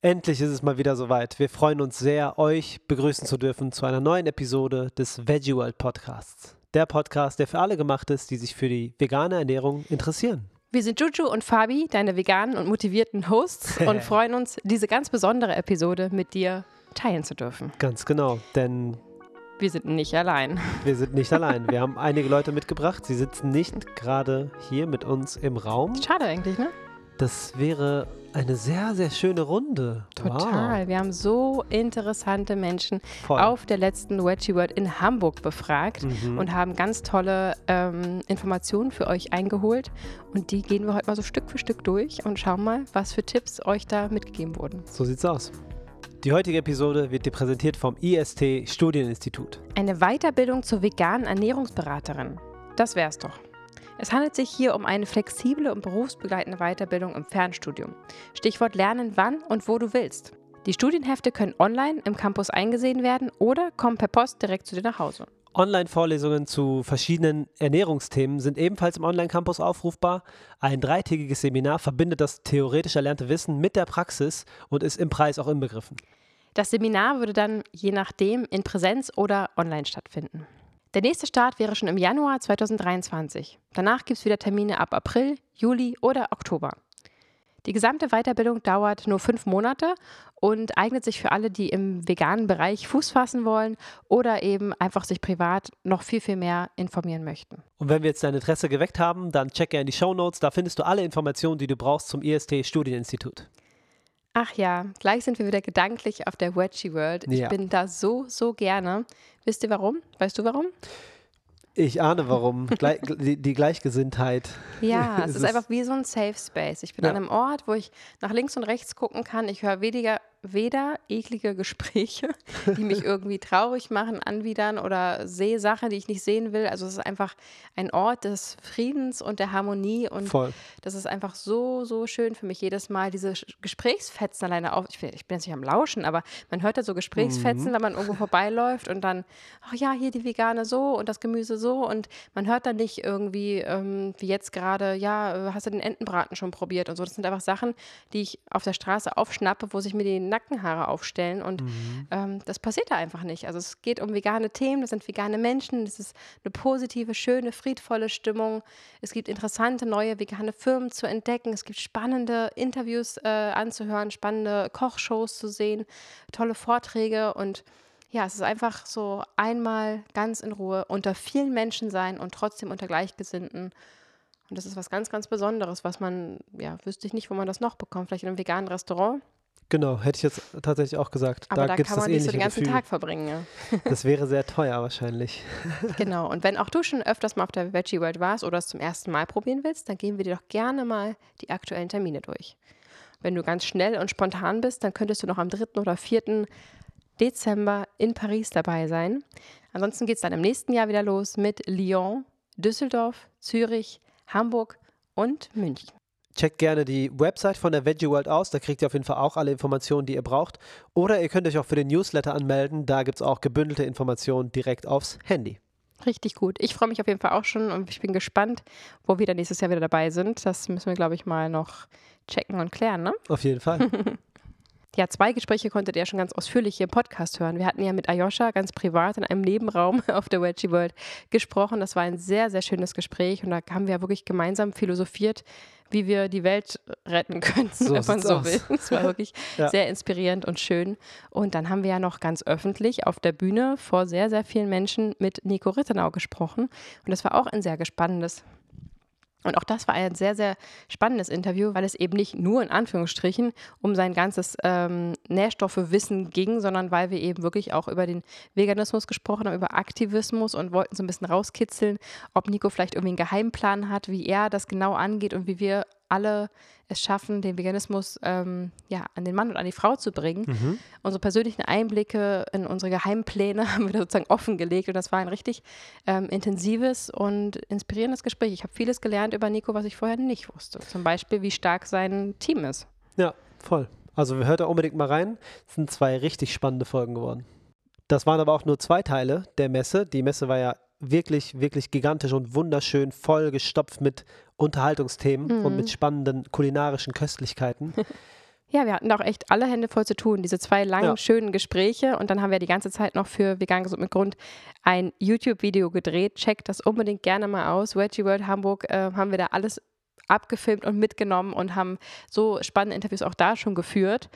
Endlich ist es mal wieder soweit. Wir freuen uns sehr, euch begrüßen zu dürfen zu einer neuen Episode des Veggie World Podcasts. Der Podcast, der für alle gemacht ist, die sich für die vegane Ernährung interessieren. Wir sind Juju und Fabi, deine veganen und motivierten Hosts und freuen uns, diese ganz besondere Episode mit dir teilen zu dürfen. Ganz genau, denn Wir sind nicht allein. wir sind nicht allein. Wir haben einige Leute mitgebracht. Sie sitzen nicht gerade hier mit uns im Raum. Schade eigentlich, ne? Das wäre eine sehr, sehr schöne Runde. Total. Wir haben so interessante Menschen Wow. Voll. auf der letzten Veggie World in Hamburg befragt Mhm. und haben ganz tolle ähm, Informationen für euch eingeholt. Und die gehen wir heute mal so Stück für Stück durch und schauen mal, was für Tipps euch da mitgegeben wurden. So sieht's aus. Die heutige Episode wird dir präsentiert vom IST Studieninstitut. Eine Weiterbildung zur veganen Ernährungsberaterin. Das wär's doch. Es handelt sich hier um eine flexible und berufsbegleitende Weiterbildung im Fernstudium. Stichwort Lernen, wann und wo du willst. Die Studienhefte können online im Campus eingesehen werden oder kommen per Post direkt zu dir nach Hause. Online-Vorlesungen zu verschiedenen Ernährungsthemen sind ebenfalls im Online-Campus aufrufbar. Ein dreitägiges Seminar verbindet das theoretisch erlernte Wissen mit der Praxis und ist im Preis auch inbegriffen. Das Seminar würde dann je nachdem in Präsenz oder online stattfinden. Der nächste Start wäre schon im Januar 2023. Danach gibt es wieder Termine ab April, Juli oder Oktober. Die gesamte Weiterbildung dauert nur fünf Monate und eignet sich für alle, die im veganen Bereich Fuß fassen wollen oder eben einfach sich privat noch viel, viel mehr informieren möchten. Und wenn wir jetzt dein Interesse geweckt haben, dann check gerne die Show Notes. Da findest du alle Informationen, die du brauchst zum IST Studieninstitut. Ach ja, gleich sind wir wieder gedanklich auf der Wedgie World. Ich Ja. bin da so, so gerne. Wisst ihr warum? Weißt du warum? Ich ahne warum. Glei- die, die Gleichgesinntheit. Ja, es Es ist ist- einfach wie so ein Safe Space. Ich bin Ja. an einem Ort, wo ich nach links und rechts gucken kann. Ich höre weniger, weder eklige Gespräche, die mich irgendwie traurig machen, anwidern oder sehe Sachen, die ich nicht sehen will. Also es ist einfach ein Ort des Friedens und der Harmonie und Voll. das ist einfach so, so schön für mich jedes Mal, diese Gesprächsfetzen alleine auf. Ich bin, ich bin jetzt nicht am Lauschen, aber man hört da so Gesprächsfetzen, wenn man irgendwo vorbeiläuft und dann, ach ja, hier die Vegane so und das Gemüse so und man hört dann nicht irgendwie, ähm, wie jetzt gerade, ja, äh, hast du den Entenbraten schon probiert und so. Das sind einfach Sachen, die ich auf der Straße aufschnappe, wo sich mir die Nackenhaare aufstellen und ähm, das passiert da einfach nicht. Also es geht um vegane Themen, das sind vegane Menschen, das ist eine positive, schöne, friedvolle Stimmung. Es gibt interessante neue vegane Firmen zu entdecken. Es gibt spannende Interviews äh, anzuhören, spannende Kochshows zu sehen, tolle Vorträge und ja, es ist einfach so einmal ganz in Ruhe unter vielen Menschen sein und trotzdem unter Gleichgesinnten. Und das ist was ganz, ganz Besonderes, was man, ja, wüsste ich nicht, wo man das noch bekommt. Vielleicht in einem veganen Restaurant. Genau, hätte ich jetzt tatsächlich auch gesagt. Aber da, gibt's kann man das nicht so den ganzen Gefühl. Tag verbringen. Ja. Das wäre sehr teuer wahrscheinlich. Genau. Und wenn auch du schon öfters mal auf der Veggie World warst oder es zum ersten Mal probieren willst, dann gehen wir dir doch gerne mal die aktuellen Termine durch. Wenn du ganz schnell und spontan bist, dann könntest du noch am 3. oder 4. Dezember in Paris dabei sein. Ansonsten geht es dann im nächsten Jahr wieder los mit Lyon, Düsseldorf, Zürich, Hamburg und München. Checkt gerne die Website von der Veggie World aus, da kriegt ihr auf jeden Fall auch alle Informationen, die ihr braucht. Oder ihr könnt euch auch für den Newsletter anmelden, da gibt es auch gebündelte Informationen direkt aufs Handy. Richtig gut. Ich freue mich auf jeden Fall auch schon und ich bin gespannt, wo wir dann nächstes Jahr wieder dabei sind. Das müssen wir, glaube ich, mal noch checken und klären, ne? Auf jeden Fall. Ja, zwei Gespräche konntet ihr schon ganz ausführlich hier im Podcast hören. Wir hatten ja mit Ayosha ganz privat in einem Nebenraum auf der Wedgie World gesprochen. Das war ein sehr, sehr schönes Gespräch und da haben wir ja wirklich gemeinsam philosophiert, wie wir die Welt retten könnten, So wenn man so aus. will. Es war wirklich Ja. sehr inspirierend und schön. Und dann haben wir ja noch ganz öffentlich auf der Bühne vor sehr, sehr vielen Menschen mit Nico Rittenau gesprochen. Und das war auch ein sehr spannendes und auch das war ein sehr, sehr spannendes Interview, weil es eben nicht nur in Anführungsstrichen um sein ganzes ähm, Nährstoffewissen ging, sondern weil wir eben wirklich auch über den Veganismus gesprochen haben, über Aktivismus und wollten so ein bisschen rauskitzeln, ob Nico vielleicht irgendwie einen Geheimplan hat, wie er das genau angeht und wie wir alle es schaffen, den Veganismus ähm, ja, an den Mann und an die Frau zu bringen. Unsere persönlichen Einblicke in unsere Geheimpläne haben wir da sozusagen offengelegt und das war ein richtig ähm, intensives und inspirierendes Gespräch. Ich habe vieles gelernt über Nico, was ich vorher nicht wusste. Zum Beispiel, wie stark sein Team ist. Ja, voll. Also hört da unbedingt mal rein. Es sind zwei richtig spannende Folgen geworden. Das waren aber auch nur zwei Teile der Messe. Die Messe war ja wirklich, wirklich gigantisch und wunderschön vollgestopft mit Unterhaltungsthemen und mit spannenden kulinarischen Köstlichkeiten. Ja, wir hatten da auch echt alle Hände voll zu tun. Diese zwei langen, ja. schönen Gespräche. Und dann haben wir die ganze Zeit noch für Vegan Gesund mit Grund ein YouTube-Video gedreht. Checkt das unbedingt gerne mal aus. Veggie World Hamburg äh, haben wir da alles abgefilmt und mitgenommen und haben so spannende Interviews auch da schon geführt.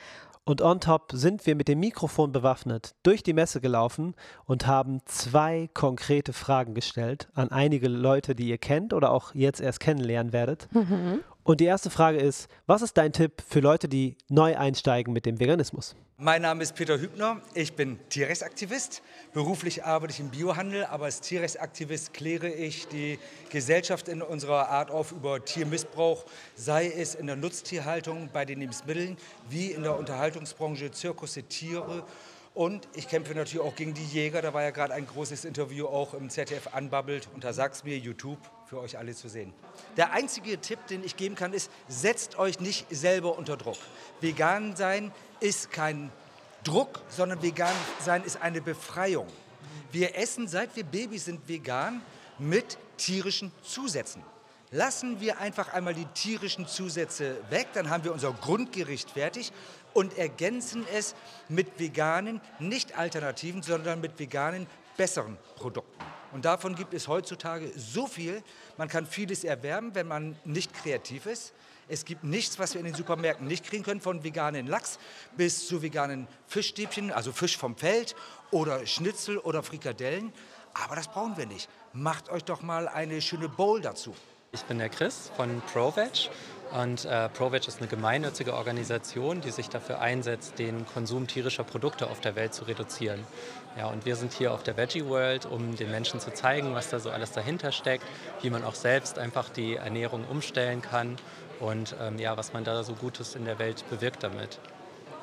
Und on top sind wir mit dem Mikrofon bewaffnet durch die Messe gelaufen und haben zwei konkrete Fragen gestellt an einige Leute, die ihr kennt oder auch jetzt erst kennenlernen werdet. Mhm. Und die erste Frage ist, was ist dein Tipp für Leute, die neu einsteigen mit dem Veganismus? Mein Name ist Peter Hübner, ich bin Tierrechtsaktivist. Beruflich arbeite ich im Biohandel, aber als Tierrechtsaktivist kläre ich die Gesellschaft in unserer Art auf über Tiermissbrauch, sei es in der Nutztierhaltung, bei den Lebensmitteln, wie in der Unterhaltungsbranche, Zirkusse, Tiere und ich kämpfe natürlich auch gegen die Jäger. Da war ja gerade ein großes Interview auch im ZDF anbabbelt. Da sag's mir YouTube für euch alle zu sehen. Der einzige Tipp, den ich geben kann, ist, setzt euch nicht selber unter Druck. Vegan sein ist kein Druck, sondern vegan sein ist eine Befreiung. Wir essen, seit wir Babys sind, vegan mit tierischen Zusätzen. Lassen wir einfach einmal die tierischen Zusätze weg, dann haben wir unser Grundgericht fertig und ergänzen es mit veganen, nicht alternativen, sondern mit veganen, besseren Produkten. Und davon gibt es heutzutage so viel. Man kann vieles erwerben, wenn man nicht kreativ ist. Es gibt nichts, was wir in den Supermärkten nicht kriegen können, von veganen Lachs bis zu veganen Fischstäbchen, also Fisch vom Feld oder Schnitzel oder Frikadellen. Aber das brauchen wir nicht. Macht euch doch mal eine schöne Bowl dazu. Ich bin der Chris von ProVeg und äh, ProVeg ist eine gemeinnützige Organisation, die sich dafür einsetzt, den Konsum tierischer Produkte auf der Welt zu reduzieren. Ja, und wir sind hier auf der Veggie World, um den Menschen zu zeigen, was da so alles dahinter steckt, wie man auch selbst einfach die Ernährung umstellen kann und ähm, ja, was man da so Gutes in der Welt bewirkt damit.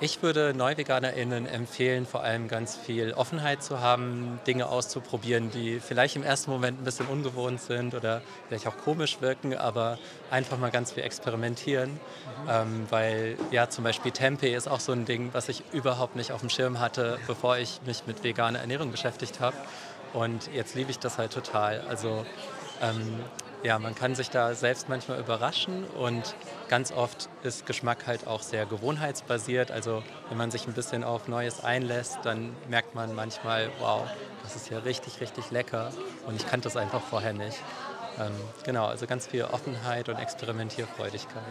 Ich würde NeuveganerInnen empfehlen, vor allem ganz viel Offenheit zu haben, Dinge auszuprobieren, die vielleicht im ersten Moment ein bisschen ungewohnt sind oder vielleicht auch komisch wirken, aber einfach mal ganz viel experimentieren. Mhm. Ähm, weil ja, zum Beispiel Tempeh ist auch so ein Ding, was ich überhaupt nicht auf dem Schirm hatte, bevor ich mich mit veganer Ernährung beschäftigt habe. Und jetzt liebe ich das halt total. Also ähm, ja, man kann sich da selbst manchmal überraschen und ganz oft ist Geschmack halt auch sehr gewohnheitsbasiert. Also wenn man sich ein bisschen auf Neues einlässt, dann merkt man manchmal, wow, das ist ja richtig, richtig lecker und ich kannte das einfach vorher nicht. Ähm, genau, also ganz viel Offenheit und Experimentierfreudigkeit.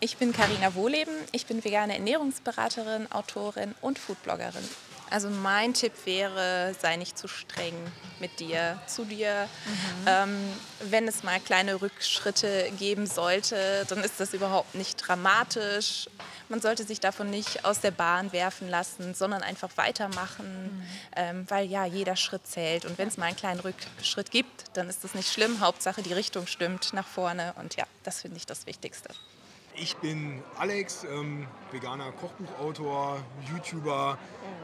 Ich bin Karina Wohleben, ich bin vegane Ernährungsberaterin, Autorin und Foodbloggerin. Also mein Tipp wäre, sei nicht zu streng mit dir, zu dir. Mhm. Ähm, wenn es mal kleine Rückschritte geben sollte, dann ist das überhaupt nicht dramatisch. Man sollte sich davon nicht aus der Bahn werfen lassen, sondern einfach weitermachen, mhm. ähm, weil ja, jeder Schritt zählt. Und wenn es mal einen kleinen Rückschritt gibt, dann ist das nicht schlimm. Hauptsache, die Richtung stimmt nach vorne. Und ja, das finde ich das Wichtigste. Ich bin Alex, ähm, veganer Kochbuchautor, YouTuber,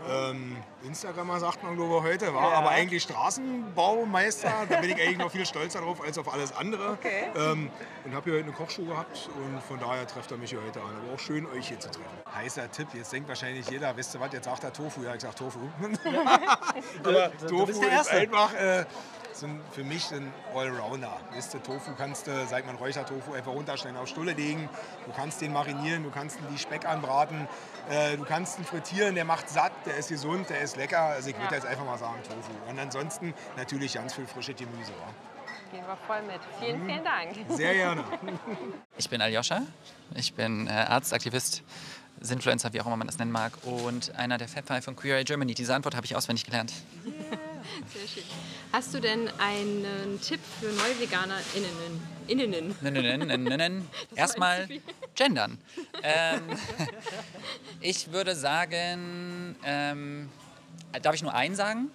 ähm, Instagrammer sagt man glaube ich heute, war ja. aber eigentlich Straßenbaumeister. Da bin ich eigentlich noch viel stolzer drauf als auf alles andere. Okay. Ähm, und habe hier heute eine Kochshow gehabt und von daher trefft er mich hier heute an. Aber auch schön, euch hier zu treffen. Heißer Tipp, jetzt denkt wahrscheinlich jeder, wisst ihr was, jetzt sagt er Tofu. Ja, ich sag Tofu. aber Tofu ist einfach... Äh, sind für mich ein Allrounder. Weißt du, Tofu kannst du, sag mal, Räuchertofu einfach runterstellen, auf Stulle legen. Du kannst den marinieren, du kannst ihn wie Speck anbraten, äh, du kannst ihn frittieren, der macht satt, der ist gesund, der ist lecker. Also ich würde jetzt einfach mal sagen Tofu. Und ansonsten natürlich ganz viel frische Gemüse. Ja. Gehen wir voll mit. Vielen, vielen Dank. Sehr gerne. Ich bin Aljoscha, ich bin äh, Arzt, Aktivist, Sinfluencer, wie auch immer man das nennen mag, und einer der Fat Five von Queer Eye Germany. Diese Antwort habe ich auswendig gelernt. Sehr schön. Hast du denn einen Tipp für NeuveganerInnen? Innen. Innen. Erstmal gendern. Ähm, ich würde sagen, ähm, darf ich nur einen sagen?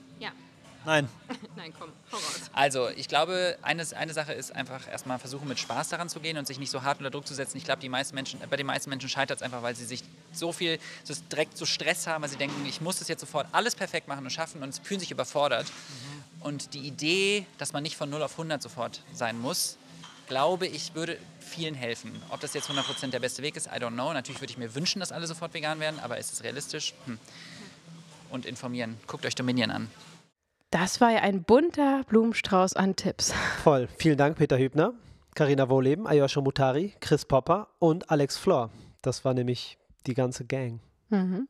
Nein. Nein, komm, hau raus. Also, ich glaube, eine, eine Sache ist einfach erstmal versuchen, mit Spaß daran zu gehen und sich nicht so hart unter Druck zu setzen. Ich glaube, die meisten Menschen, bei den meisten Menschen scheitert es einfach, weil sie sich so viel, so direkt so Stress haben, weil sie denken, ich muss das jetzt sofort alles perfekt machen und schaffen und fühlen sich überfordert. Mhm. Und die Idee, dass man nicht von 0 auf 100 sofort sein muss, glaube ich, würde vielen helfen. Ob das jetzt 100% der beste Weg ist, I don't know. Natürlich würde ich mir wünschen, dass alle sofort vegan werden, aber ist es realistisch? Hm. Und informieren. Guckt euch Dominion an. Das war ja ein bunter Blumenstrauß an Tipps. Voll. Vielen Dank, Peter Hübner, Karina Wohleben, Ayosha Mutari, Chris Popper und Alex Flor. Das war nämlich die ganze Gang. Mhm.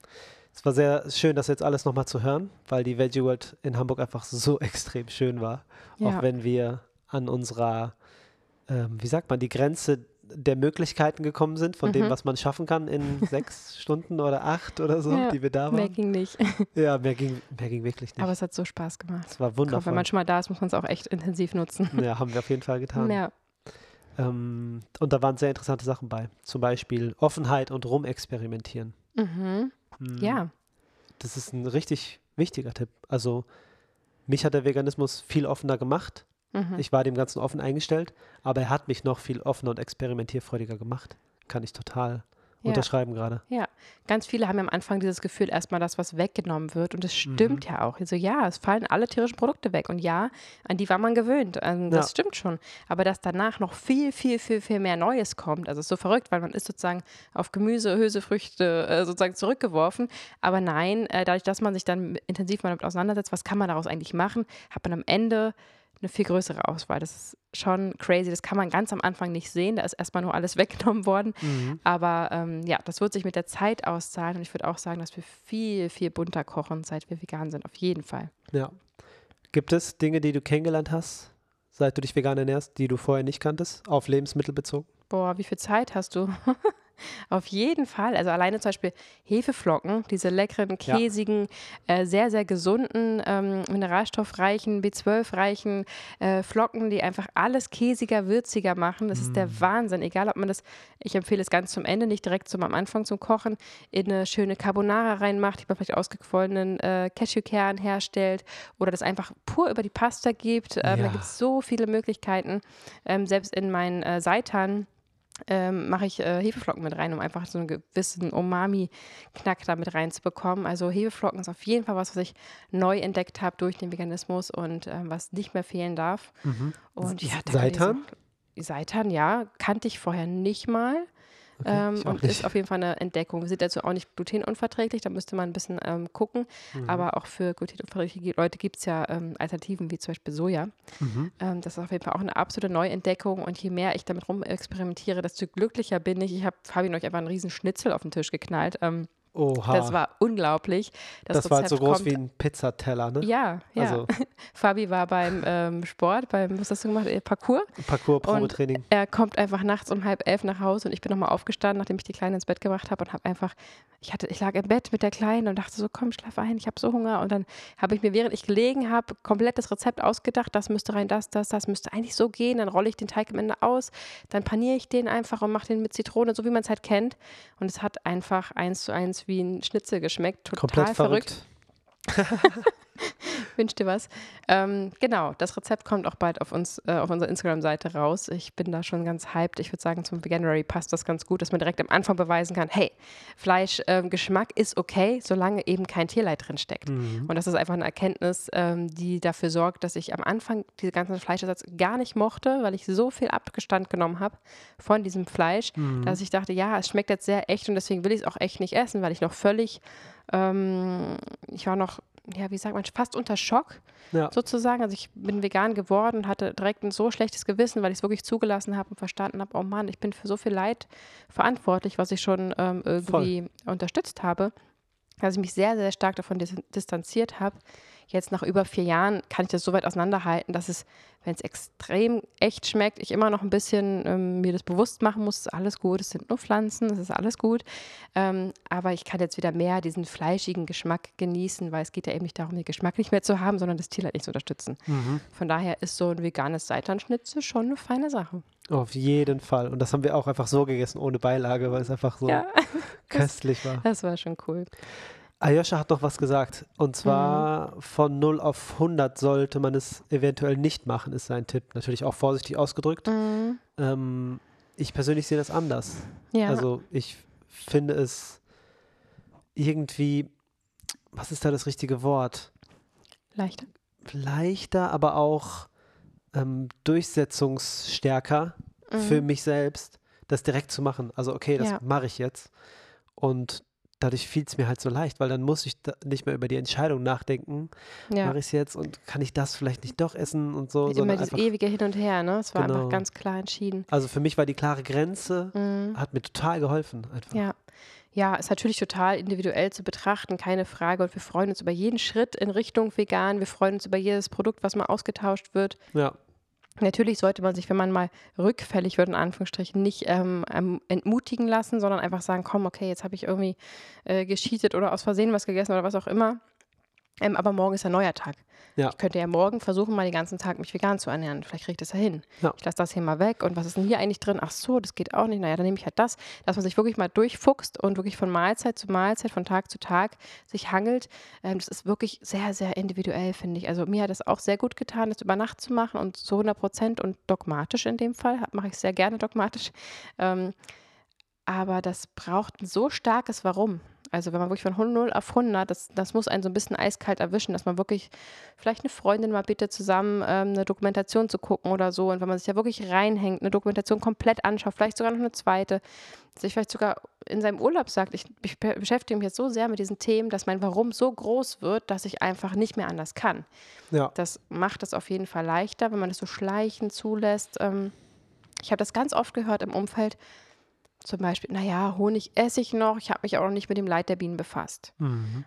Es war sehr schön, das jetzt alles nochmal zu hören, weil die Veggie World in Hamburg einfach so extrem schön war. Ja. Auch wenn wir an unserer, ähm, wie sagt man, die Grenze der Möglichkeiten gekommen sind, von dem, Mhm. was man schaffen kann in sechs Stunden oder acht oder so, Ja, die wir da Mehr waren. ging nicht. Ja, mehr ging, mehr ging wirklich nicht. Aber es hat so Spaß gemacht. es war Komm, wenn wundervoll. man schon mal da ist, muss man es auch echt intensiv nutzen. Ja, haben wir auf jeden Fall getan. Ja. Ähm, und da waren sehr interessante Sachen bei. Zum Beispiel Offenheit und rumexperimentieren. Mhm. Hm, Ja. Das ist ein richtig wichtiger Tipp. Also, mich hat der Veganismus viel offener gemacht. Mhm. Ich war dem Ganzen offen eingestellt, aber er hat mich noch viel offener und experimentierfreudiger gemacht. Kann ich total Ja. unterschreiben gerade. Ja, ganz viele haben ja am Anfang dieses Gefühl, erstmal, dass was weggenommen wird. Und es stimmt Mhm. ja auch. Also ja, es fallen alle tierischen Produkte weg. Und ja, an die war man gewöhnt. Ähm, das Ja. stimmt schon. Aber dass danach noch viel, viel, viel, viel mehr Neues kommt, also es ist so verrückt, weil man ist sozusagen auf Gemüse, Hülsefrüchte äh, sozusagen zurückgeworfen. Aber nein, äh, dadurch, dass man sich dann intensiv mal damit auseinandersetzt, was kann man daraus eigentlich machen, hat man am Ende eine viel größere Auswahl. Das ist schon crazy. Das kann man ganz am Anfang nicht sehen. Da ist erstmal nur alles weggenommen worden. Mhm. Aber ähm, ja, das wird sich mit der Zeit auszahlen und ich würde auch sagen, dass wir viel, viel bunter kochen, seit wir vegan sind. Auf jeden Fall. Ja. Gibt es Dinge, die du kennengelernt hast, seit du dich vegan ernährst, die du vorher nicht kanntest, auf Lebensmittel bezogen? Boah, wie viel Zeit hast du? Auf jeden Fall. Also alleine zum Beispiel Hefeflocken, diese leckeren, Ja. käsigen, äh, sehr, sehr gesunden, ähm, mineralstoffreichen, B12-reichen äh, Flocken, die einfach alles käsiger, würziger machen. Das ist Mm. der Wahnsinn. Egal, ob man das, ich empfehle es ganz zum Ende, nicht direkt zum am Anfang zum Kochen, in eine schöne Carbonara reinmacht, die man vielleicht ausgequollenen äh, Cashewkern herstellt oder das einfach pur über die Pasta gibt. Ähm, Da Ja. gibt es so viele Möglichkeiten. Ähm, selbst in meinen äh, Seitan ähm, mache ich äh, Hefeflocken mit rein, um einfach so einen gewissen Umami-Knack da mit reinzubekommen. Also Hefeflocken ist auf jeden Fall was, was ich neu entdeckt habe durch den Veganismus und ähm, was nicht mehr fehlen darf. Und ja, Seitan? Seitan, ja, kannte ich vorher nicht mal. Okay, ähm, und ist auf jeden Fall eine Entdeckung. Wir sind dazu auch nicht glutenunverträglich, da müsste man ein bisschen ähm, gucken. Mhm. Aber auch für glutenunverträgliche Leute gibt es ja ähm, Alternativen wie zum Beispiel Soja. Mhm. Ähm, das ist auf jeden Fall auch eine absolute Neuentdeckung. Und je mehr ich damit rumexperimentiere, desto glücklicher bin ich. Ich habe Fabi neulich einfach einen riesen Schnitzel auf den Tisch geknallt. Ähm, Oha. das war unglaublich. das war halt so groß kommt- wie ein Pizzateller, ne? Ja, ja. Also Fabi war beim ähm, Sport, beim, was hast du gemacht? Äh, Parcours. Parcours-Probetraining. Er kommt einfach nachts um halb elf nach Hause und ich bin nochmal aufgestanden, nachdem ich die Kleine ins Bett gebracht habe und habe einfach, ich hatte, ich lag im Bett mit der Kleinen und dachte so, komm, schlaf ein, ich habe so Hunger. Und dann habe ich mir, während ich gelegen habe, komplett das Rezept ausgedacht, das müsste rein, das, das, das müsste eigentlich so gehen. Dann rolle ich den Teig am Ende aus, dann paniere ich den einfach und mache den mit Zitrone, so wie man es halt kennt. Und es hat einfach eins zu eins wie ein Schnitzel geschmeckt. Total Komplett verrückt. verrückt. Wünsch dir was. Ähm, genau, das Rezept kommt auch bald auf uns, äh, auf unserer Instagram-Seite raus. Ich bin da schon ganz hyped. Ich würde sagen, zum Veganuary passt das ganz gut, dass man direkt am Anfang beweisen kann, hey, Fleischgeschmack ist okay, solange eben kein Tierleid drin steckt. Mhm. Und das ist einfach eine Erkenntnis, ähm, die dafür sorgt, dass ich am Anfang diese ganzen Fleischersatz gar nicht mochte, weil ich so viel Abgestand genommen habe von diesem Fleisch, Mhm. dass ich dachte, ja, es schmeckt jetzt sehr echt und deswegen will ich es auch echt nicht essen, weil ich noch völlig, ähm, ich war noch, ja, wie sagt man, fast unter Schock Ja. sozusagen. Also ich bin vegan geworden hatte direkt ein so schlechtes Gewissen, weil ich es wirklich zugelassen habe und verstanden habe, oh Mann, ich bin für so viel Leid verantwortlich, was ich schon ähm, irgendwie unterstützt habe, dass ich mich sehr, sehr stark davon dis distanziert habe. Jetzt nach über vier Jahren kann ich das so weit auseinanderhalten, dass es, wenn es extrem echt schmeckt, ich immer noch ein bisschen ähm, mir das bewusst machen muss, alles gut, es sind nur Pflanzen, es ist alles gut. Ähm, aber ich kann jetzt wieder mehr diesen fleischigen Geschmack genießen, weil es geht ja eben nicht darum, den Geschmack nicht mehr zu haben, sondern das Tierleid nicht zu unterstützen. Mhm. Von daher ist so ein veganes Seitanschnitzel schon eine feine Sache. Auf jeden Fall. Und das haben wir auch einfach so gegessen, ohne Beilage, weil es einfach so Ja, köstlich war. das war schon cool. Ayosha hat noch was gesagt. Und zwar Mhm. von 0 auf 100 sollte man es eventuell nicht machen, ist sein Tipp. Natürlich auch vorsichtig ausgedrückt. Mhm. Ähm, ich persönlich sehe das anders. Ja, Also ich finde es irgendwie, was ist da das richtige Wort? leichter. Leichter, aber auch ähm, durchsetzungsstärker für Mhm. mich selbst, das direkt zu machen. Also okay, das Ja. mache ich jetzt. Und dadurch fiel es mir halt so leicht, weil dann muss ich da nicht mehr über die Entscheidung nachdenken, Ja. mache ich es jetzt und kann ich das vielleicht nicht doch essen und so. Immer dieses einfach, ewige Hin und Her, ne? Es war Genau. einfach ganz klar entschieden. also für mich war die klare Grenze, hat mir total geholfen. Einfach. Mhm. Ja. Ja, ist natürlich total individuell zu betrachten, keine Frage. Und wir freuen uns über jeden Schritt in Richtung vegan. Wir freuen uns über jedes Produkt, was mal ausgetauscht wird. Ja. Natürlich sollte man sich, wenn man mal rückfällig wird, in Anführungsstrichen, nicht ähm, ähm, entmutigen lassen, sondern einfach sagen, komm, okay, jetzt habe ich irgendwie äh, gescheatet oder aus Versehen was gegessen oder was auch immer. Ähm, aber morgen ist ein neuer Tag. Ja. Ich könnte ja morgen versuchen, mal den ganzen Tag mich vegan zu ernähren. Vielleicht kriege ich das ja hin. Ja. Ich lasse das hier mal weg. Und was ist denn hier eigentlich drin? Ach so, das geht auch nicht. Naja, dann nehme ich halt das. Dass man sich wirklich mal durchfuchst und wirklich von Mahlzeit zu Mahlzeit, von Tag zu Tag sich hangelt. Ähm, das ist wirklich sehr, sehr individuell, finde ich. Also mir hat es auch sehr gut getan, das über Nacht zu machen und zu 100 Prozent und dogmatisch in dem Fall. Mache ich sehr gerne dogmatisch. Ähm, aber das braucht ein so starkes Warum. Also wenn man wirklich von 0 auf 100, das, das muss einen so ein bisschen eiskalt erwischen, dass man wirklich vielleicht eine Freundin mal bitte zusammen ähm, eine Dokumentation zu gucken oder so. Und wenn man sich ja wirklich reinhängt, eine Dokumentation komplett anschaut, vielleicht sogar noch eine zweite, sich vielleicht sogar in seinem Urlaub sagt, ich, ich be- beschäftige mich jetzt so sehr mit diesen Themen, dass mein Warum so groß wird, dass ich einfach nicht mehr anders kann. Ja. Das macht es auf jeden Fall leichter, wenn man es so schleichen zulässt. Ähm, ich habe das ganz oft gehört im Umfeld, zum Beispiel, naja, Honig esse ich noch, ich habe mich auch noch nicht mit dem Leid der Bienen befasst.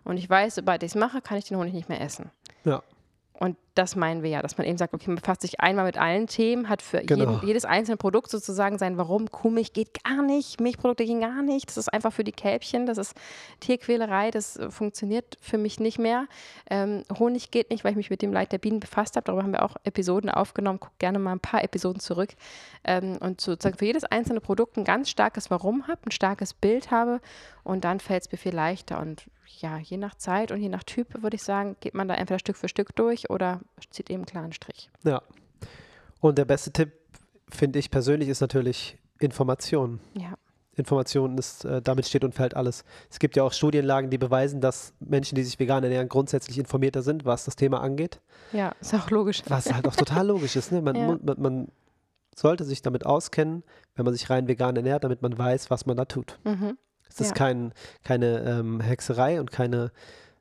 Und ich weiß, sobald ich es mache, kann ich den Honig nicht mehr essen. Ja. Und das meinen wir ja, dass man eben sagt, okay, man befasst sich einmal mit allen Themen, hat für Genau. jeden, jedes einzelne Produkt sozusagen sein Warum. Kuhmilch geht gar nicht, Milchprodukte gehen gar nicht. Das ist einfach für die Kälbchen, das ist Tierquälerei, das äh, funktioniert für mich nicht mehr. Ähm, Honig geht nicht, weil ich mich mit dem Leid der Bienen befasst habe. Darüber haben wir auch Episoden aufgenommen. Guckt gerne mal ein paar Episoden zurück. Ähm, und sozusagen für jedes einzelne Produkt ein ganz starkes Warum habe, ein starkes Bild habe und dann fällt es mir viel leichter. Und ja, je nach Zeit und je nach Typ würde ich sagen, geht man da entweder Stück für Stück durch oder zieht eben einen klaren Strich. Ja. Und der beste Tipp, finde ich persönlich, ist natürlich Information. Ja. Information ist, äh, damit steht und fällt alles. Es gibt ja auch Studienlagen, die beweisen, dass Menschen, die sich vegan ernähren, grundsätzlich informierter sind, was das Thema angeht. Ja, ist auch logisch. Was halt auch total logisch ist. Ne? Man, Ja. man, man sollte sich damit auskennen, wenn man sich rein vegan ernährt, damit man weiß, was man da tut. Mhm. Es ist Ja. kein, keine ähm, Hexerei und keine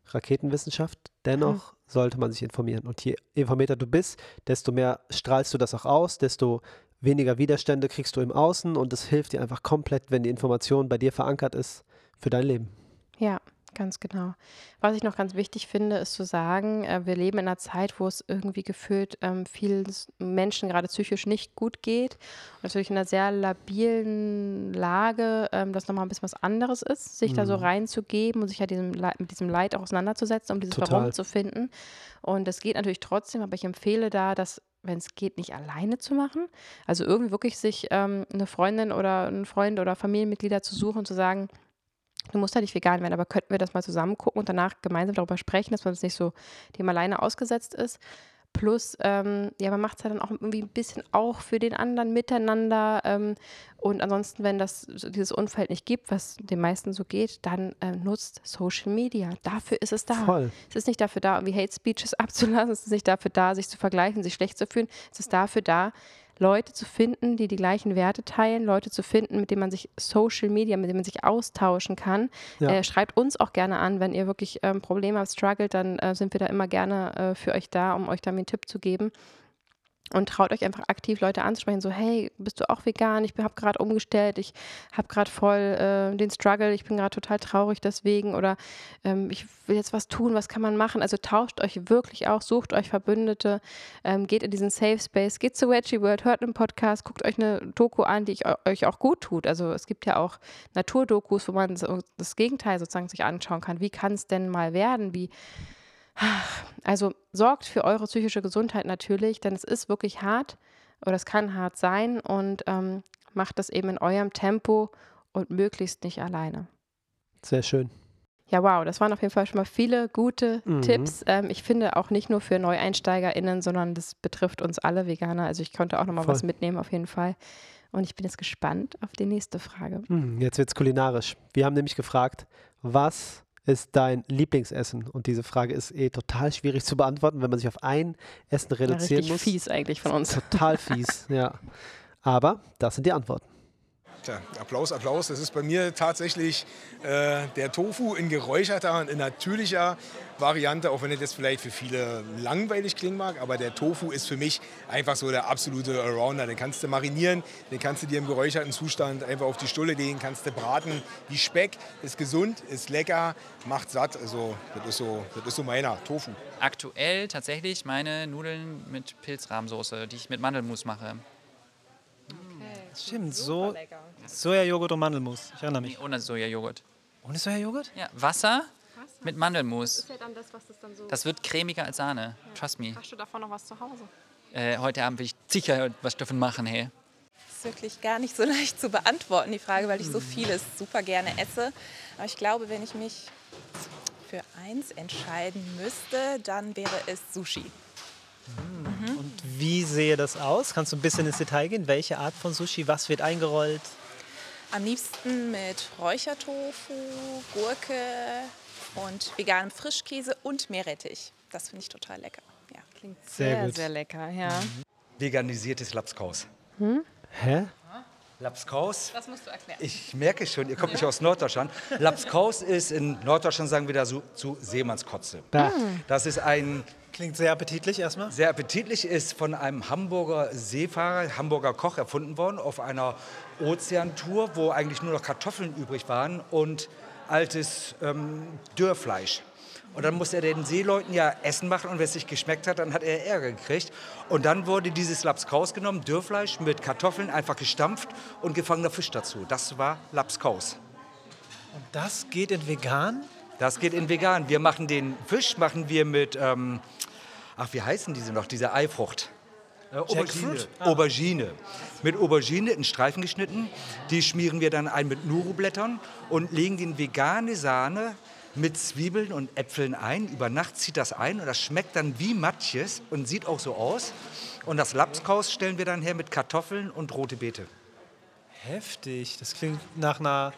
Raketenwissenschaft. Dennoch sollte man sich informieren. Und je informierter du bist, desto mehr strahlst du das auch aus, desto weniger Widerstände kriegst du im Außen und es hilft dir einfach komplett, wenn die Information bei dir verankert ist für dein Leben. Ja, ganz genau. Was ich noch ganz wichtig finde, ist zu sagen, äh, wir leben in einer Zeit, wo es irgendwie gefühlt ähm, vielen s- Menschen gerade psychisch nicht gut geht. Und natürlich in einer sehr labilen Lage, ähm, das nochmal ein bisschen was anderes ist, sich da so reinzugeben und sich ja diesem Leid, mit diesem Leid auch auseinanderzusetzen, um dieses Total. Warum zu finden. Und das geht natürlich trotzdem, aber ich empfehle da, das wenn es geht, nicht alleine zu machen. Also irgendwie wirklich sich ähm, eine Freundin oder einen Freund oder Familienmitglieder zu suchen und zu sagen, du musst ja nicht vegan werden, aber könnten wir das mal zusammen gucken und danach gemeinsam darüber sprechen, dass man das nicht so dem alleine ausgesetzt ist. Plus, ähm, ja, man macht es ja dann auch irgendwie ein bisschen auch für den anderen miteinander. Ähm, und ansonsten, wenn das dieses Umfeld nicht gibt, was den meisten so geht, dann ähm, nutzt Social Media. Dafür ist es da. Voll. Es ist nicht dafür da, irgendwie Hate Speeches abzulassen. Es ist nicht dafür da, sich zu vergleichen, sich schlecht zu fühlen. Es ist dafür da, Leute zu finden, die die gleichen Werte teilen, Leute zu finden, mit denen man sich Social Media, mit denen man sich austauschen kann. Ja. Äh, schreibt uns auch gerne an, wenn ihr wirklich ähm, Probleme habt, struggelt, dann äh, sind wir da immer gerne äh, für euch da, um euch da einen Tipp zu geben. Und traut euch einfach aktiv Leute anzusprechen, so hey, bist du auch vegan? Ich habe gerade umgestellt, ich habe gerade voll äh, den Struggle, ich bin gerade total traurig deswegen oder ähm, ich will jetzt was tun, was kann man machen? Also tauscht euch wirklich auch, sucht euch Verbündete, ähm, geht in diesen Safe Space, geht zu Veggie World, hört einen Podcast, guckt euch eine Doku an, die ich, eu- euch auch gut tut. Also es gibt ja auch Naturdokus, wo man das Gegenteil sozusagen sich anschauen kann. Wie kann es denn mal werden? Wie also sorgt für eure psychische Gesundheit natürlich, denn es ist wirklich hart oder es kann hart sein und ähm, macht das eben in eurem Tempo und möglichst nicht alleine. Sehr schön. Ja, wow, das waren auf jeden Fall schon mal viele gute Mhm. Tipps. Ähm, ich finde auch nicht nur für NeueinsteigerInnen, sondern das betrifft uns alle Veganer. Also ich konnte auch noch mal Voll. was mitnehmen auf jeden Fall. Und ich bin jetzt gespannt auf die nächste Frage. Hm, jetzt wird es kulinarisch. Wir haben nämlich gefragt, was ist dein Lieblingsessen? Und diese Frage ist eh total schwierig zu beantworten, wenn man sich auf ein Essen Ja, reduzieren richtig muss. fies eigentlich von uns. Total fies, ja. Aber das sind die Antworten. Tja, Applaus, Applaus. Das ist bei mir tatsächlich äh, der Tofu in geräucherter und in natürlicher Variante, auch wenn das jetzt vielleicht für viele langweilig klingen mag, aber der Tofu ist für mich einfach so der absolute Allrounder. Den kannst du marinieren, den kannst du dir im geräucherten Zustand einfach auf die Stulle legen, kannst du braten wie Speck, ist gesund, ist lecker, macht satt. Also das ist so, das ist so meiner, Tofu. Aktuell tatsächlich meine Nudeln mit Pilzrahmsoße, die ich mit Mandelmus mache. Stimmt, so Sojajoghurt und Mandelmus. Ich erinnere Nee, mich. ohne Sojajoghurt. Ohne Sojajoghurt? Ja, Wasser mit Mandelmus. ist ja dann das, was das dann so. Das wird cremiger als Sahne. Trust me. Hast du davon noch was zu Hause? Äh, heute Abend will ich sicher was davon machen, hey. ist wirklich gar nicht so leicht zu beantworten, die Frage, weil ich so vieles super gerne esse. Aber ich glaube, wenn ich mich für eins entscheiden müsste, dann wäre es Sushi. Und wie sehe das aus? Kannst du ein bisschen ins Detail gehen? Welche Art von Sushi? Was wird eingerollt? Am liebsten mit Räuchertofu, Gurke und veganem Frischkäse und Meerrettich. Das finde ich total lecker. Ja. Klingt Sehr sehr, gut. sehr lecker, ja. Veganisiertes Lapskaus. Hä? Lapskaus, Das musst du erklären. ich merke schon, ihr kommt nicht aus Norddeutschland. Lapskaus ist in Norddeutschland, sagen wir da so, zu Seemannskotze. Da. Das ist ein Klingt sehr appetitlich erstmal. sehr appetitlich, ist von einem Hamburger Seefahrer, Hamburger Koch erfunden worden auf einer Ozeantour, wo eigentlich nur noch Kartoffeln übrig waren und altes ähm, Dürrfleisch. Und dann musste er den Seeleuten ja Essen machen und wenn es nicht geschmeckt hat, dann hat er Ärger gekriegt. Und dann wurde dieses Lapskaus genommen, Dürrfleisch mit Kartoffeln, einfach gestampft und gefangener Fisch dazu. Das war Lapskaus. Und das geht in vegan? Das geht in vegan. Wir machen den Fisch, machen wir mit, ähm, ach, wie heißen diese noch, diese Eifrucht? Äh, Aubergine. Jackfruit? Aubergine. Mit Aubergine in Streifen geschnitten. Die schmieren wir dann ein mit Nuru-Blättern und legen den vegane Sahne mit Zwiebeln und Äpfeln ein. Über Nacht zieht das ein und das schmeckt dann wie Matjes und sieht auch so aus. Und das Lapskaus stellen wir dann her mit Kartoffeln und rote Beete. Heftig. Das klingt nach einer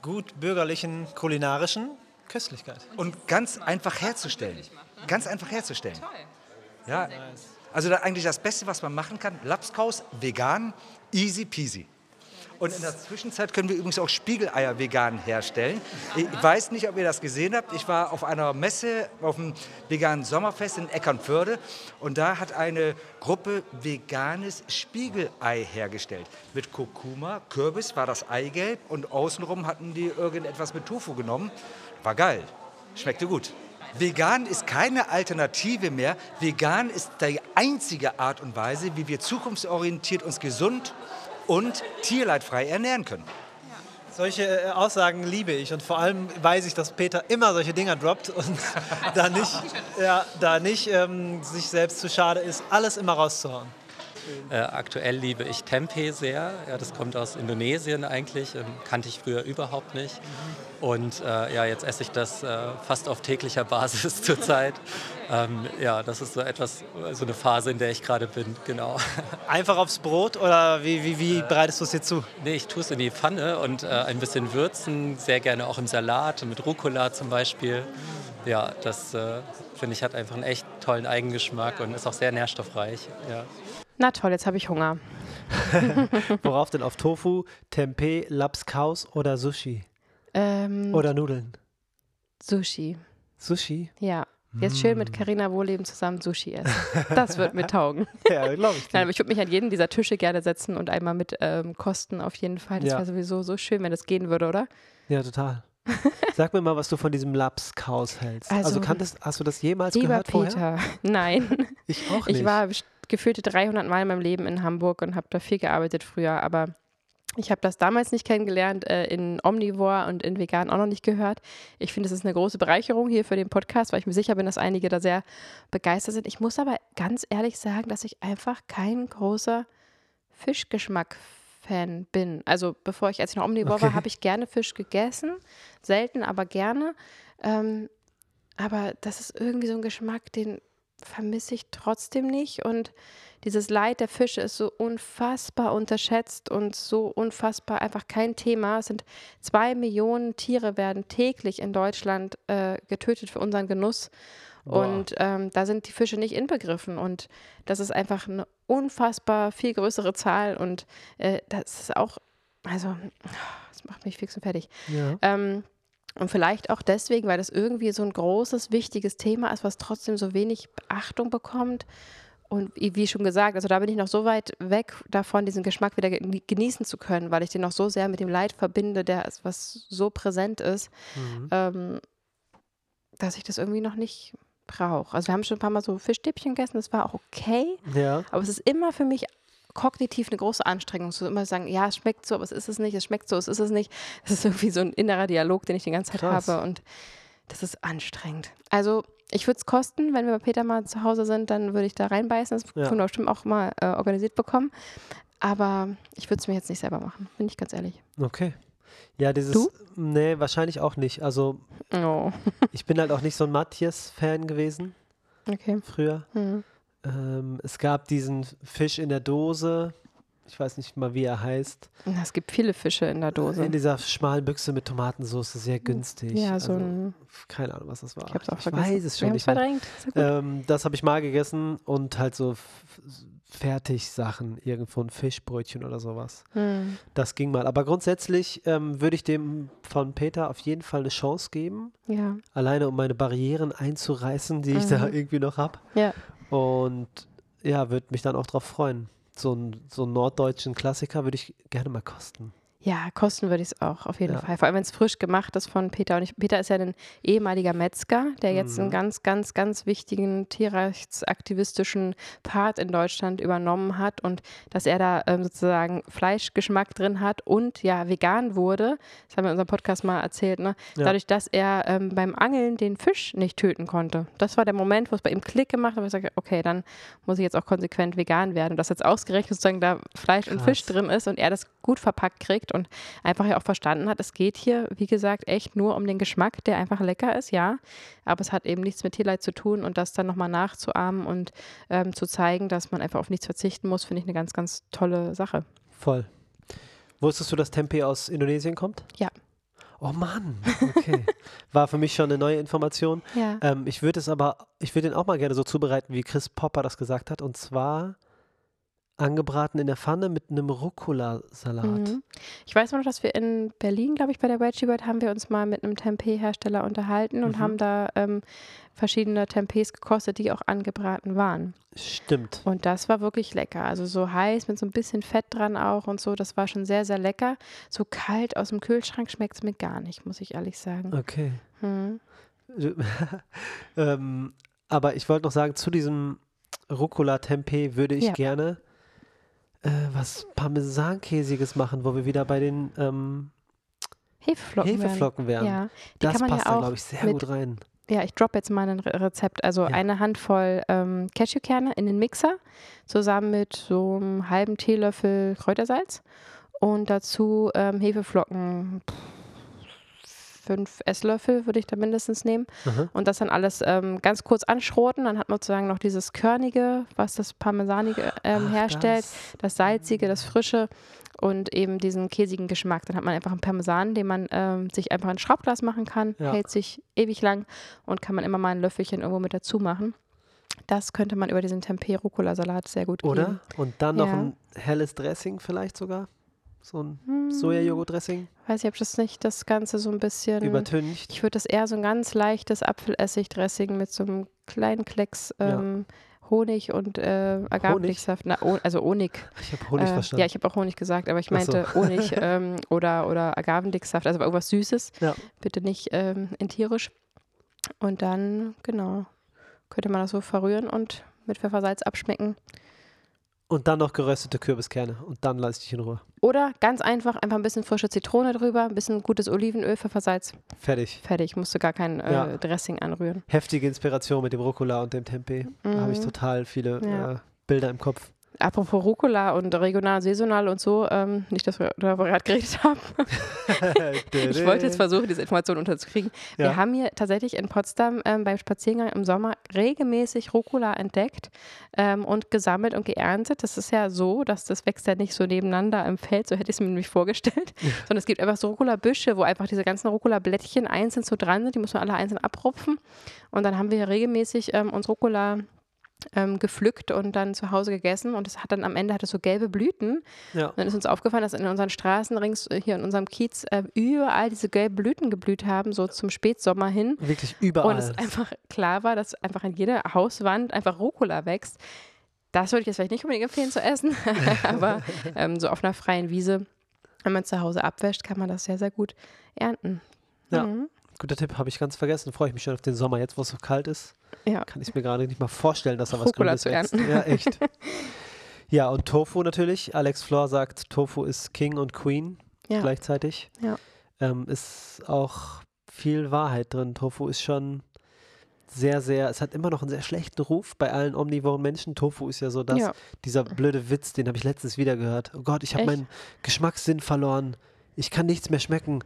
gut bürgerlichen kulinarischen Köstlichkeit. Und ganz einfach herzustellen. Ganz einfach herzustellen. Ja, also da eigentlich das Beste, was man machen kann, Lapskaus, vegan, easy peasy. Und in der Zwischenzeit können wir übrigens auch Spiegeleier vegan herstellen. Ich weiß nicht, ob ihr das gesehen habt. Ich war auf einer Messe, auf dem veganen Sommerfest in Eckernförde und da hat eine Gruppe veganes Spiegelei hergestellt. Mit Kurkuma, Kürbis war das Eigelb und außenrum hatten die irgendetwas mit Tofu genommen. War geil. Schmeckte gut. Vegan ist keine Alternative mehr. Vegan ist die einzige Art und Weise, wie wir zukunftsorientiert uns gesund und tierleidfrei ernähren können. Solche äh, Aussagen liebe ich und vor allem weiß ich, dass Peter immer solche Dinger droppt und da nicht, ja, da nicht ähm, sich selbst zu schade ist, alles immer rauszuhauen. Äh, aktuell liebe ich Tempeh sehr. Ja, das kommt aus Indonesien eigentlich. Ähm, kannte ich früher überhaupt nicht. Und äh, ja, jetzt esse ich das äh, fast auf täglicher Basis zurzeit. Ähm, ja, das ist so etwas, so eine Phase, in der ich gerade bin, genau. Einfach aufs Brot oder wie, wie, wie bereitest du es dir zu? Nee, ich tue es in die Pfanne und äh, ein bisschen würzen, sehr gerne auch im Salat, mit Rucola zum Beispiel. Ja, das äh, finde ich hat einfach einen echt tollen Eigengeschmack und ist auch sehr nährstoffreich. Ja. Na toll, jetzt habe ich Hunger. Worauf denn? Auf Tofu, Tempeh, Lapskaus oder Sushi? Ähm, Oder Nudeln? Sushi. Sushi? Ja. Jetzt schön mit Carina Wohleben zusammen Sushi essen. Das wird mir taugen. Ja, glaube ich. Nein, aber ich würde mich an jeden dieser Tische gerne setzen und einmal mit ähm, kosten auf jeden Fall. Das Ja. wäre sowieso so schön, wenn das gehen würde, oder? Ja, total. Sag mir mal, was du von diesem Lapskaus hältst. Also, Also, kanntest, hast du das jemals Lieber gehört vorher? Peter, nein. Ich auch nicht. Ich war gefühlte 300 Mal in meinem Leben in Hamburg und habe da viel gearbeitet früher, aber ich habe das damals nicht kennengelernt, äh, in Omnivore und in Vegan auch noch nicht gehört. Ich finde, es ist eine große Bereicherung hier für den Podcast, weil ich mir sicher bin, dass einige da sehr begeistert sind. Ich muss aber ganz ehrlich sagen, dass ich einfach kein großer Fischgeschmack-Fan bin. Also bevor ich, als ich noch Omnivore Okay. war, habe ich gerne Fisch gegessen. Selten, aber gerne. Ähm, aber das ist irgendwie so ein Geschmack, den vermisse ich trotzdem nicht. Und dieses Leid der Fische ist so unfassbar unterschätzt und so unfassbar einfach kein Thema. Es sind zwei Millionen Tiere werden täglich in Deutschland äh, getötet für unseren Genuss. Boah. Und ähm, da sind die Fische nicht inbegriffen. Und das ist einfach eine unfassbar viel größere Zahl. Und äh, das ist auch also, das macht mich fix und fertig. Ja. Ähm, und vielleicht auch deswegen, weil das irgendwie so ein großes, wichtiges Thema ist, was trotzdem so wenig Beachtung bekommt. Und wie schon gesagt, also da bin ich noch so weit weg davon, diesen Geschmack wieder geni- genießen zu können, weil ich den noch so sehr mit dem Leid verbinde, der ist, was so präsent ist, Mhm. ähm, dass ich das irgendwie noch nicht brauche. Also wir haben schon ein paar Mal so Fischstäbchen gegessen, das war auch okay, Ja. aber es ist immer für mich kognitiv eine große Anstrengung, so immer sagen, ja, es schmeckt so, aber es ist es nicht, es schmeckt so, es ist es nicht. Das ist irgendwie so ein innerer Dialog, den ich die ganze Zeit Krass. habe und das ist anstrengend. Also ich würde es kosten, wenn wir bei Peter mal zu Hause sind, dann würde ich da reinbeißen. Das Ja. können wir bestimmt auch mal äh, organisiert bekommen. Aber ich würde es mir jetzt nicht selber machen, bin ich ganz ehrlich. Okay. Ja, dieses. Du? Nee, wahrscheinlich auch nicht. Also, Oh, ich bin halt auch nicht so ein Matthias-Fan gewesen okay. früher. Hm. Ähm, es gab diesen Fisch in der Dose. Ich weiß nicht mal, wie er heißt. Es gibt viele Fische in der Dose. In dieser schmalen Büchse mit Tomatensauce, sehr günstig. Ja, so also, ein- Keine Ahnung, was das war. Ich habe es auch ich vergessen. weiß es Wir schon haben's nicht mehr. verdrängt. Ähm, das habe ich mal gegessen und halt so Fertigsachen, irgendwo ein Fischbrötchen oder sowas. Hm. Das ging mal. Aber grundsätzlich ähm, würde ich dem von Peter auf jeden Fall eine Chance geben, Ja, alleine um meine Barrieren einzureißen, die ich da Mhm. irgendwie noch habe. ja. Und ja, würde mich dann auch drauf freuen. So, ein, so einen norddeutschen Klassiker würde ich gerne mal kosten. Ja, kosten würde ich es auch, auf jeden Ja. Fall. Vor allem, wenn es frisch gemacht ist von Peter. Und ich, Peter ist ja ein ehemaliger Metzger, der jetzt einen Mhm. ganz, ganz, ganz wichtigen tierrechtsaktivistischen Part in Deutschland übernommen hat und dass er da ähm, sozusagen Fleischgeschmack drin hat und ja vegan wurde. Das haben wir in unserem Podcast mal erzählt, ne? Ja. Dadurch, dass er ähm, beim Angeln den Fisch nicht töten konnte. Das war der Moment, wo es bei ihm Klick gemacht hat, wo ich sage, okay, dann muss ich jetzt auch konsequent vegan werden. Und dass jetzt ausgerechnet sozusagen da Fleisch und Fisch Krass. drin ist und er das gut verpackt kriegt und einfach ja auch verstanden hat, es geht hier, wie gesagt, echt nur um den Geschmack, der einfach lecker ist, ja. Aber es hat eben nichts mit Tierleid zu tun und das dann nochmal nachzuahmen und ähm, zu zeigen, dass man einfach auf nichts verzichten muss, finde ich eine ganz, ganz tolle Sache. Voll. Wusstest du, dass Tempeh aus Indonesien kommt? Ja. Oh Mann, okay. War für mich schon eine neue Information. Ja. Ähm, ich würde es aber, ich würde den auch mal gerne so zubereiten, wie Chris Popper das gesagt hat. Und zwar angebraten in der Pfanne mit einem Rucola-Salat. Mhm. Ich weiß noch, dass wir in Berlin, glaube ich, bei der Veggie World haben wir uns mal mit einem Tempeh-Hersteller unterhalten und Mhm. haben da ähm, verschiedene Tempehs gekostet, die auch angebraten waren. Stimmt. Und das war wirklich lecker. Also so heiß mit so ein bisschen Fett dran auch und so. Das war schon sehr, sehr lecker. So kalt aus dem Kühlschrank schmeckt es mir gar nicht, muss ich ehrlich sagen. Okay. Hm. ähm, aber ich wollte noch sagen, zu diesem Rucola Tempeh würde ich Ja. gerne äh, was Parmesankäsiges machen, wo wir wieder bei den ähm, Hefeflocken. werden. Hefeflocken wären. Ja, die das passt ja da, glaube ich, sehr gut rein. Ja, ich droppe jetzt mal ein Re Rezept. Also Ja. eine Handvoll ähm, Cashewkerne in den Mixer zusammen mit so einem halben Teelöffel Kräutersalz und dazu ähm, Hefeflocken. pff, Fünf Esslöffel würde ich da mindestens nehmen. Aha. Und das dann alles ähm, ganz kurz anschroten. Dann hat man sozusagen noch dieses Körnige, was das Parmesanige ähm, Ach, herstellt, das. das Salzige, das Frische und eben diesen käsigen Geschmack. Dann hat man einfach einen Parmesan, den man ähm, sich einfach in ein Schraubglas machen kann, Ja. hält sich ewig lang und kann man immer mal ein Löffelchen irgendwo mit dazu machen. Das könnte man über diesen Tempeh-Rucola-Salat sehr gut Oder? geben. Und dann noch Ja. ein helles Dressing vielleicht sogar. So ein Hm, Sojajoghurt-Dressing. Weiß ich, ob das nicht das Ganze so ein bisschen... Übertüncht. Ich würde das eher so ein ganz leichtes Apfelessig-Dressing mit so einem kleinen Klecks Ja. ähm, Honig und äh, Agavendicksaft. Na, oh, also Honig. Ich habe Honig äh, verstanden. Ja, ich habe auch Honig gesagt, aber ich Ach so. meinte Honig ähm, oder, oder Agavendicksaft, also irgendwas Süßes. Ja. Bitte nicht ähm, in tierisch. Und dann, genau, könnte man das so verrühren und mit Pfeffersalz abschmecken. Und dann noch geröstete Kürbiskerne. Und dann lasse ich dich in Ruhe. Oder ganz einfach, einfach ein bisschen frische Zitrone drüber, ein bisschen gutes Olivenöl, Pfeffersalz, Fertig. fertig. Musst du gar kein äh, Ja. Dressing anrühren. Heftige Inspiration mit dem Rucola und dem Tempeh. Da habe ich Mhm. total viele Ja. äh, Bilder im Kopf. Apropos Rucola und regional, saisonal und so, ähm, nicht, dass wir darüber gerade geredet haben. Ich wollte jetzt versuchen, diese Informationen unterzukriegen. Ja. Wir haben hier tatsächlich in Potsdam ähm, beim Spaziergang im Sommer regelmäßig Rucola entdeckt ähm, und gesammelt und geerntet. Das ist ja so, dass das wächst ja nicht so nebeneinander im Feld, so hätte ich es mir nämlich vorgestellt, sondern es gibt einfach so Rucola-Büsche, wo einfach diese ganzen Rucola-Blättchen einzeln so dran sind, die muss man alle einzeln abrupfen. Und dann haben wir hier regelmäßig ähm, uns Rucola ähm, gepflückt und dann zu Hause gegessen und es hat dann am Ende hatte so gelbe Blüten. Ja. Und dann ist uns aufgefallen, dass in unseren Straßen rings äh, hier in unserem Kiez äh, überall diese gelben Blüten geblüht haben, so zum Spätsommer hin. Wirklich überall. Und es einfach klar war, dass einfach an jeder Hauswand einfach Rucola wächst. Das würde ich jetzt vielleicht nicht unbedingt empfehlen zu essen, aber ähm, so auf einer freien Wiese, wenn man zu Hause abwäscht, kann man das sehr, sehr gut ernten. Ja. Mhm. Guter Tipp, habe ich ganz vergessen. Freue ich mich schon auf den Sommer. Jetzt, wo es so kalt ist, Ja. kann ich mir gerade nicht mal vorstellen, dass da was Grünes wächst. Ja, echt. ja, und Tofu natürlich. Alex Flor sagt, Tofu ist King und Queen Ja. gleichzeitig. Ja. Ähm, ist auch viel Wahrheit drin. Tofu ist schon sehr, sehr, es hat immer noch einen sehr schlechten Ruf bei allen omnivoren Menschen. Tofu ist ja so das, Ja. dieser blöde Witz, den habe ich letztens wieder gehört. Oh Gott, ich habe meinen Geschmackssinn verloren. Ich kann nichts mehr schmecken.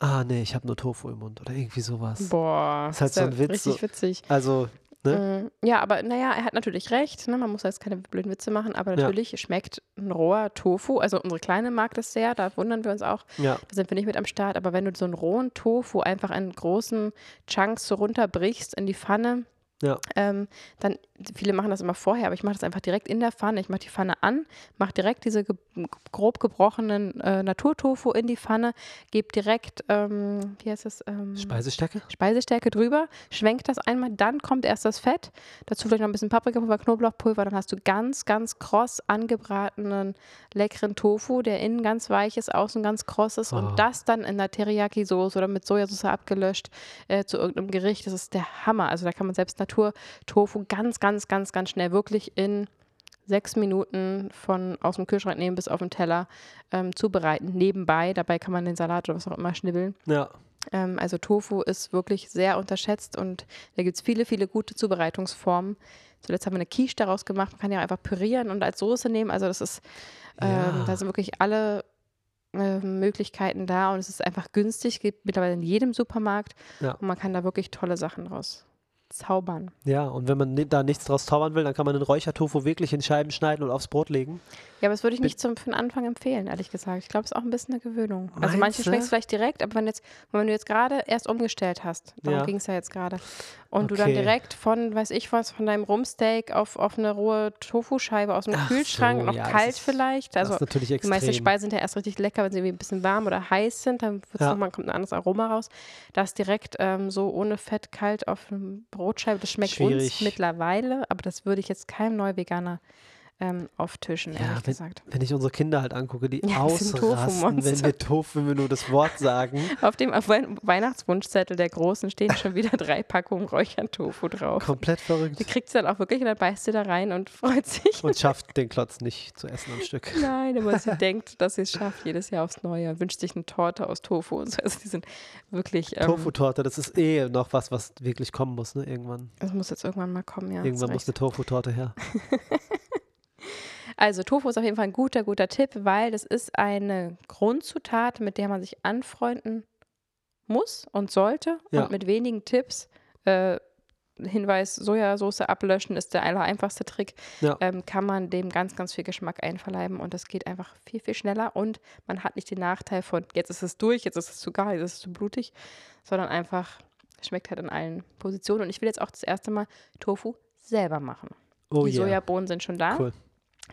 Ah, nee, ich habe nur Tofu im Mund oder irgendwie sowas. Boah, Ist halt ist so ja ein Witz, Richtig so- witzig. Also, ne? Mm, Ja, aber naja, er hat natürlich recht. Ne? Man muss jetzt keine blöden Witze machen, aber Ja. natürlich schmeckt ein roher Tofu. Also unsere Kleine mag das sehr, da wundern wir uns auch. Ja. Da sind wir nicht mit am Start. Aber wenn du so einen rohen Tofu einfach in großen Chunks so runterbrichst in die Pfanne, Ja. ähm, dann, viele machen das immer vorher, aber ich mache das einfach direkt in der Pfanne. Ich mache die Pfanne an, mache direkt diese ge grob gebrochenen äh, Naturtofu in die Pfanne, gebe direkt, ähm, wie heißt das? Ähm, Speisestärke? Speisestärke drüber, schwenkt das einmal, dann kommt erst das Fett, dazu vielleicht noch ein bisschen Paprikapulver, Knoblauchpulver, dann hast du ganz, ganz kross angebratenen, leckeren Tofu, der innen ganz weich ist, außen ganz kross ist Oh. und das dann in der Teriyaki-Soße oder mit Sojasauce abgelöscht äh, zu irgendeinem Gericht, das ist der Hammer. Also da kann man selbst Natur-Tofu ganz, ganz, ganz, ganz schnell wirklich in sechs Minuten von aus dem Kühlschrank nehmen bis auf den Teller ähm, zubereiten. Nebenbei, dabei kann man den Salat oder was auch immer schnibbeln. Ja. Ähm, also Tofu ist wirklich sehr unterschätzt und da gibt es viele, viele gute Zubereitungsformen. Zuletzt haben wir eine Quiche daraus gemacht. Man kann ja einfach pürieren und als Soße nehmen. Also das ist, ähm, Ja. da sind wirklich alle ähm, Möglichkeiten da und es ist einfach günstig, gibt mittlerweile in jedem Supermarkt Ja. und man kann da wirklich tolle Sachen draus zaubern. Ja, und wenn man da nichts draus zaubern will, dann kann man den Räuchertofu wirklich in Scheiben schneiden und aufs Brot legen. Ja, aber das würde ich nicht zum, für den Anfang empfehlen, ehrlich gesagt. Ich glaube, es ist auch ein bisschen eine Gewöhnung. Also manche schmeckt es vielleicht direkt, aber wenn, jetzt, wenn du jetzt gerade erst umgestellt hast, darum Ja. ging es ja jetzt gerade, und du dann Okay. direkt von, weiß ich was, von deinem Rumsteak auf, auf eine rohe Tofu-Scheibe aus dem Ach Kühlschrank, so, noch ja, das kalt ist- vielleicht. Das Also ist natürlich die extrem. meisten Speisen sind ja erst richtig lecker, wenn sie irgendwie ein bisschen warm oder heiß sind. Dann wird's Ja. noch mal, kommt ein anderes Aroma raus. Das direkt ähm, so ohne Fett kalt auf eine Brotscheibe, das schmeckt Schwierig. uns mittlerweile, aber das würde ich jetzt keinem Neuveganer ähm, auftischen, Ja, ehrlich wenn, gesagt. wenn ich unsere Kinder halt angucke, die Ja, ausrasten, wenn wir Tofu, wenn wir nur das Wort sagen. Auf dem auf Wei- Weihnachtswunschzettel der Großen stehen schon wieder drei Packungen Räuchertofu drauf. Komplett verrückt. Die kriegt sie dann auch wirklich und dann beißt sie da rein und freut sich. Und schafft den Klotz nicht zu essen am Stück. Nein, aber sie denkt, dass sie es schafft, jedes Jahr aufs Neue und wünscht sich eine Torte aus Tofu und so. Also die sind wirklich. Ähm, Tofu-Torte, das ist eh noch was, was wirklich kommen muss, ne? Irgendwann. Das muss jetzt irgendwann mal kommen, ja. Irgendwann muss eine Tofu-Torte her. Also Tofu ist auf jeden Fall ein guter, guter Tipp, weil das ist eine Grundzutat, mit der man sich anfreunden muss und sollte. Ja. Und mit wenigen Tipps, äh, Hinweis, Sojasauce ablöschen ist der aller einfachste Trick, Ja. ähm, kann man dem ganz, ganz viel Geschmack einverleiben und das geht einfach viel, viel schneller und man hat nicht den Nachteil von, jetzt ist es durch, jetzt ist es zu gar, jetzt ist es zu blutig, sondern einfach schmeckt halt in allen Positionen. Und ich will jetzt auch das erste Mal Tofu selber machen. Oh Die yeah. Sojabohnen sind schon da. Cool.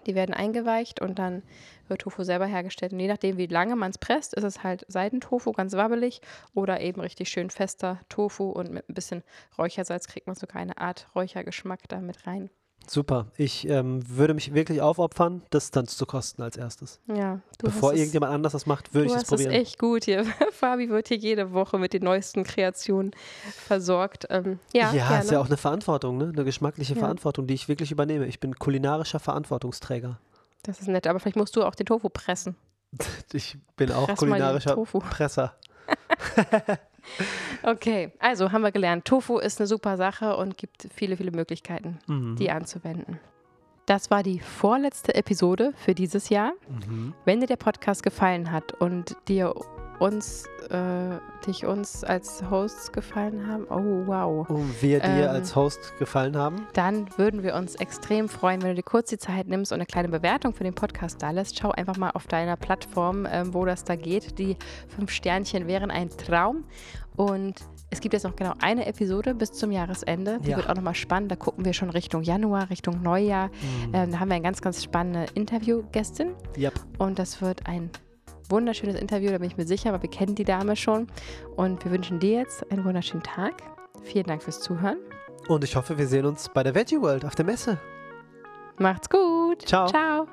Die werden eingeweicht und dann wird Tofu selber hergestellt. Und je nachdem, wie lange man es presst, ist es halt Seidentofu, ganz wabbelig oder eben richtig schön fester Tofu und mit ein bisschen Räuchersalz kriegt man sogar eine Art Räuchergeschmack da mit rein. Super. Ich ähm, würde mich wirklich aufopfern, das dann zu kosten als erstes. Ja, du Bevor irgendjemand anders das macht, würde ich es hast es probieren. echt gut hier. Fabi wird hier jede Woche mit den neuesten Kreationen versorgt. Ähm, ja, ja, gerne. ist ja auch eine Verantwortung, ne? Eine geschmackliche Ja. Verantwortung, die ich wirklich übernehme. Ich bin kulinarischer Verantwortungsträger. das ist nett, aber vielleicht musst du auch den Tofu pressen. Ich bin auch Press kulinarischer. Presser. Okay, also haben wir gelernt, Tofu ist eine super Sache und gibt viele, viele Möglichkeiten, Mhm. die anzuwenden. Das war die vorletzte Episode für dieses Jahr. Mhm. Wenn dir der Podcast gefallen hat und dir uns, äh, dich uns als Hosts gefallen haben, oh wow, Und wir dir Ähm, als Host gefallen haben. dann würden wir uns extrem freuen, wenn du dir kurz die Zeit nimmst und eine kleine Bewertung für den Podcast da lässt. Schau einfach mal auf deiner Plattform, ähm, wo das da geht. Die fünf Sternchen wären ein Traum. Und Es gibt jetzt noch genau eine Episode bis zum Jahresende. Die Ja. wird auch nochmal spannend. Da gucken wir schon Richtung Januar, Richtung Neujahr. Mhm. Ähm, da haben wir eine ganz, ganz spannende Interviewgästin. Yep. Und das wird ein wunderschönes Interview, da bin ich mir sicher, aber wir kennen die Dame schon. Und wir wünschen dir jetzt einen wunderschönen Tag. Vielen Dank fürs Zuhören. Und ich hoffe, wir sehen uns bei der Veggie World auf der Messe. Macht's gut. Ciao. Ciao.